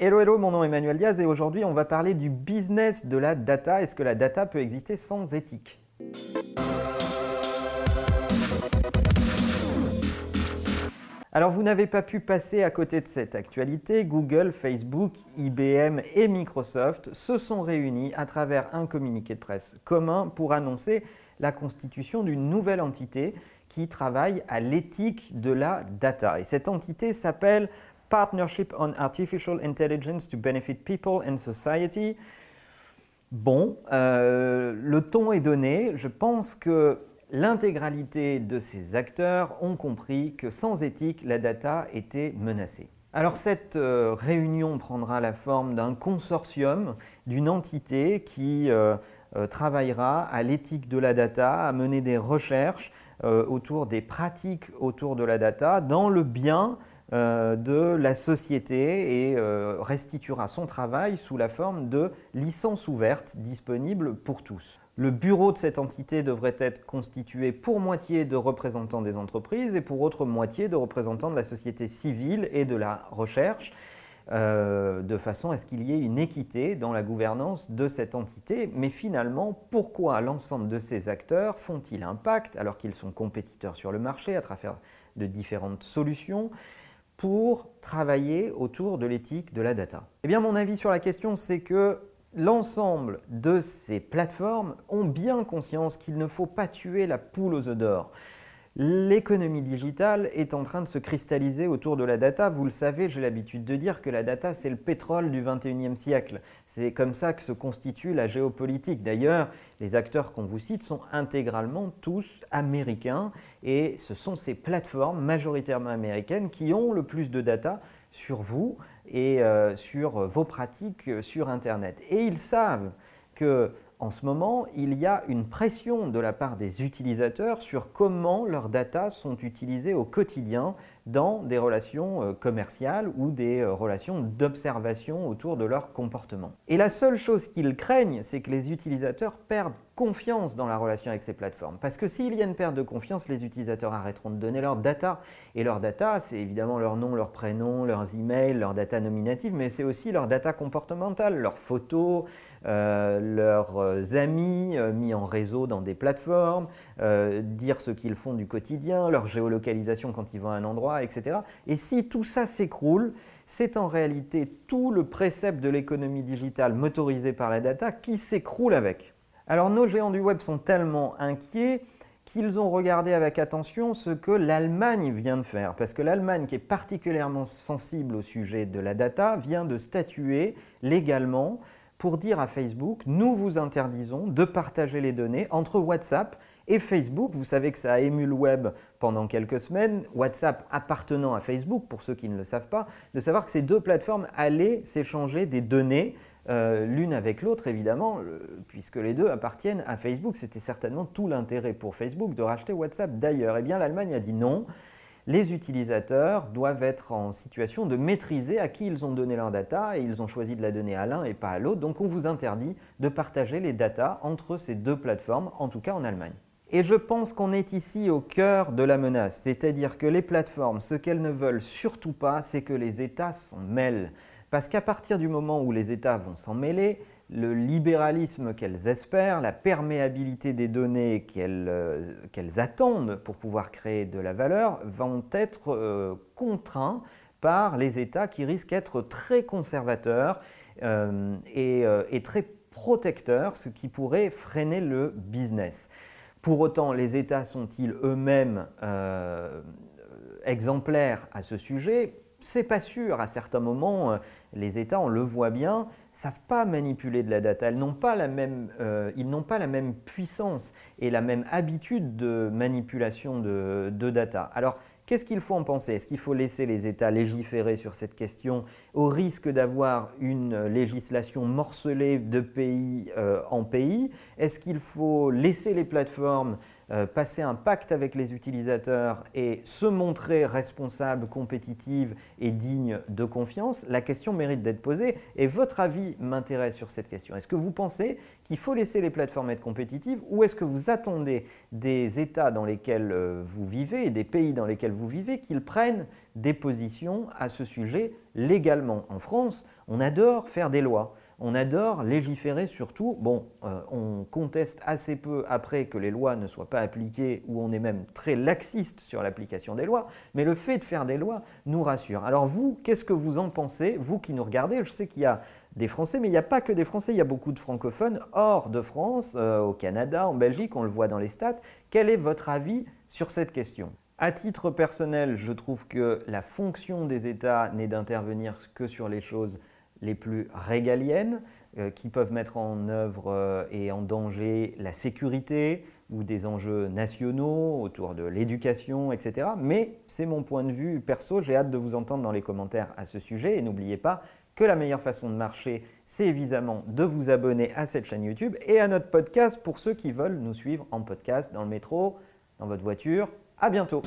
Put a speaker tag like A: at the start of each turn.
A: Hello, hello, mon nom est Emmanuel Diaz et aujourd'hui on va parler du business de la data. Est-ce que la data peut exister sans éthique? Alors vous n'avez pas pu passer à côté de cette actualité. Google, Facebook, IBM et Microsoft se sont réunis à travers un communiqué de presse commun pour annoncer la constitution d'une nouvelle entité qui travaille à l'éthique de la data. Et cette entité s'appelle Partnership on Artificial Intelligence to Benefit People and Society. Bon, euh, le ton est donné. Je pense que l'intégralité de ces acteurs ont compris que sans éthique, la data était menacée. Alors cette euh, réunion prendra la forme d'un consortium, d'une entité qui euh, travaillera à l'éthique de la data, à mener des recherches autour des pratiques autour de la data dans le bien de la société et euh, restituera son travail sous la forme de licences ouvertes disponibles pour tous. Le bureau de cette entité devrait être constitué pour moitié de représentants des entreprises et pour autre moitié de représentants de la société civile et de la recherche, euh, de façon à ce qu'il y ait une équité dans la gouvernance de cette entité. Mais finalement, pourquoi l'ensemble de ces acteurs font-ils un pacte alors qu'ils sont compétiteurs sur le marché à travers de différentes solutions? Pour travailler autour de l'éthique de la data Eh bien, mon avis sur la question, c'est que l'ensemble de ces plateformes ont bien conscience qu'il ne faut pas tuer la poule aux œufs d'or. L'économie digitale est en train de se cristalliser autour de la data. Vous le savez, j'ai l'habitude de dire que la data, c'est le pétrole du 21e siècle. C'est comme ça que se constitue la géopolitique. D'ailleurs, les acteurs qu'on vous cite sont intégralement tous américains et ce sont ces plateformes majoritairement américaines qui ont le plus de data sur vous et euh, sur vos pratiques sur Internet. Et ils savent que en ce moment, il y a une pression de la part des utilisateurs sur comment leurs data sont utilisées au quotidien dans des relations euh, commerciales ou des euh, relations d'observation autour de leur comportement. Et la seule chose qu'ils craignent, c'est que les utilisateurs perdent confiance dans la relation avec ces plateformes. Parce que s'il y a une perte de confiance, les utilisateurs arrêteront de donner leurs data. Et leurs data, c'est évidemment leur nom, leur prénom, leurs emails, leurs data nominatives, mais c'est aussi leurs data comportementales, leurs photos, euh, leurs amis mis en réseau dans des plateformes, dire ce qu'ils font du quotidien, leur géolocalisation quand ils vont à un endroit, etc. Et si tout ça s'écroule, c'est en réalité tout le précepte de l'économie digitale motorisée par la data qui s'écroule avec. Alors nos géants du web sont tellement inquiets qu'ils ont regardé avec attention ce que l'Allemagne vient de faire. Parce que l'Allemagne, qui est particulièrement sensible au sujet de la data, vient de statuer légalement pour dire à Facebook, nous vous interdisons de partager les données entre WhatsApp et Facebook. Vous savez que ça a ému le web pendant quelques semaines, WhatsApp appartenant à Facebook, pour ceux qui ne le savent pas, de savoir que ces deux plateformes allaient s'échanger des données euh, l'une avec l'autre, évidemment, puisque les deux appartiennent à Facebook. C'était certainement tout l'intérêt pour Facebook de racheter WhatsApp d'ailleurs. Eh bien, l'Allemagne a dit non. Les utilisateurs doivent être en situation de maîtriser à qui ils ont donné leurs data et ils ont choisi de la donner à l'un et pas à l'autre. Donc on vous interdit de partager les data entre ces deux plateformes, en tout cas en Allemagne. Et je pense qu'on est ici au cœur de la menace, c'est-à-dire que les plateformes, ce qu'elles ne veulent surtout pas, c'est que les États s'en mêlent. Parce qu'à partir du moment où les États vont s'en mêler, le libéralisme qu'elles espèrent, la perméabilité des données qu'elles euh, attendent pour pouvoir créer de la valeur, vont être euh, contraints par les États qui risquent d'être très conservateurs euh, et très protecteurs, ce qui pourrait freiner le business. Pour autant, les États sont-ils eux-mêmes euh, exemplaires à ce sujet? C'est pas sûr. À certains moments, euh, les États, on le voit bien, savent pas manipuler de la data. Ils n'ont pas la même, euh, ils n'ont pas la même puissance et la même habitude de manipulation de, data. Qu'est-ce qu'il faut en penser? Est-ce qu'il faut laisser les États légiférer sur cette question au risque d'avoir une législation morcelée de pays euh, en pays? Est-ce qu'il faut laisser les plateformes euh, passer un pacte avec les utilisateurs et se montrer responsable, compétitive et digne de confiance, la question mérite d'être posée. Et votre avis m'intéresse sur cette question. Est-ce que vous pensez qu'il faut laisser les plateformes être compétitives ou est-ce que vous attendez des États dans lesquels euh, vous vivez et des pays dans lesquels vous vivez qu'ils prennent des positions à ce sujet légalement? En France, on adore faire des lois. On adore légiférer surtout. Bon, euh, on conteste assez peu après que les lois ne soient pas appliquées, ou on est même très laxiste sur l'application des lois, mais le fait de faire des lois nous rassure. Alors vous, qu'est-ce que vous en pensez Vous qui nous regardez, je sais qu'il y a des Français, mais il n'y a pas que des Français, il y a beaucoup de francophones hors de France, euh, au Canada, en Belgique, on le voit dans les stats. Quel est votre avis sur cette question? À titre personnel, je trouve que la fonction des États n'est d'intervenir que sur les choses les plus régaliennes euh, qui peuvent mettre en œuvre euh, et en danger la sécurité ou des enjeux nationaux autour de l'éducation, etc. Mais c'est mon point de vue perso, j'ai hâte de vous entendre dans les commentaires à ce sujet et n'oubliez pas que la meilleure façon de marcher, c'est évidemment de vous abonner à cette chaîne YouTube et à notre podcast pour ceux qui veulent nous suivre en podcast dans le métro, dans votre voiture. À bientôt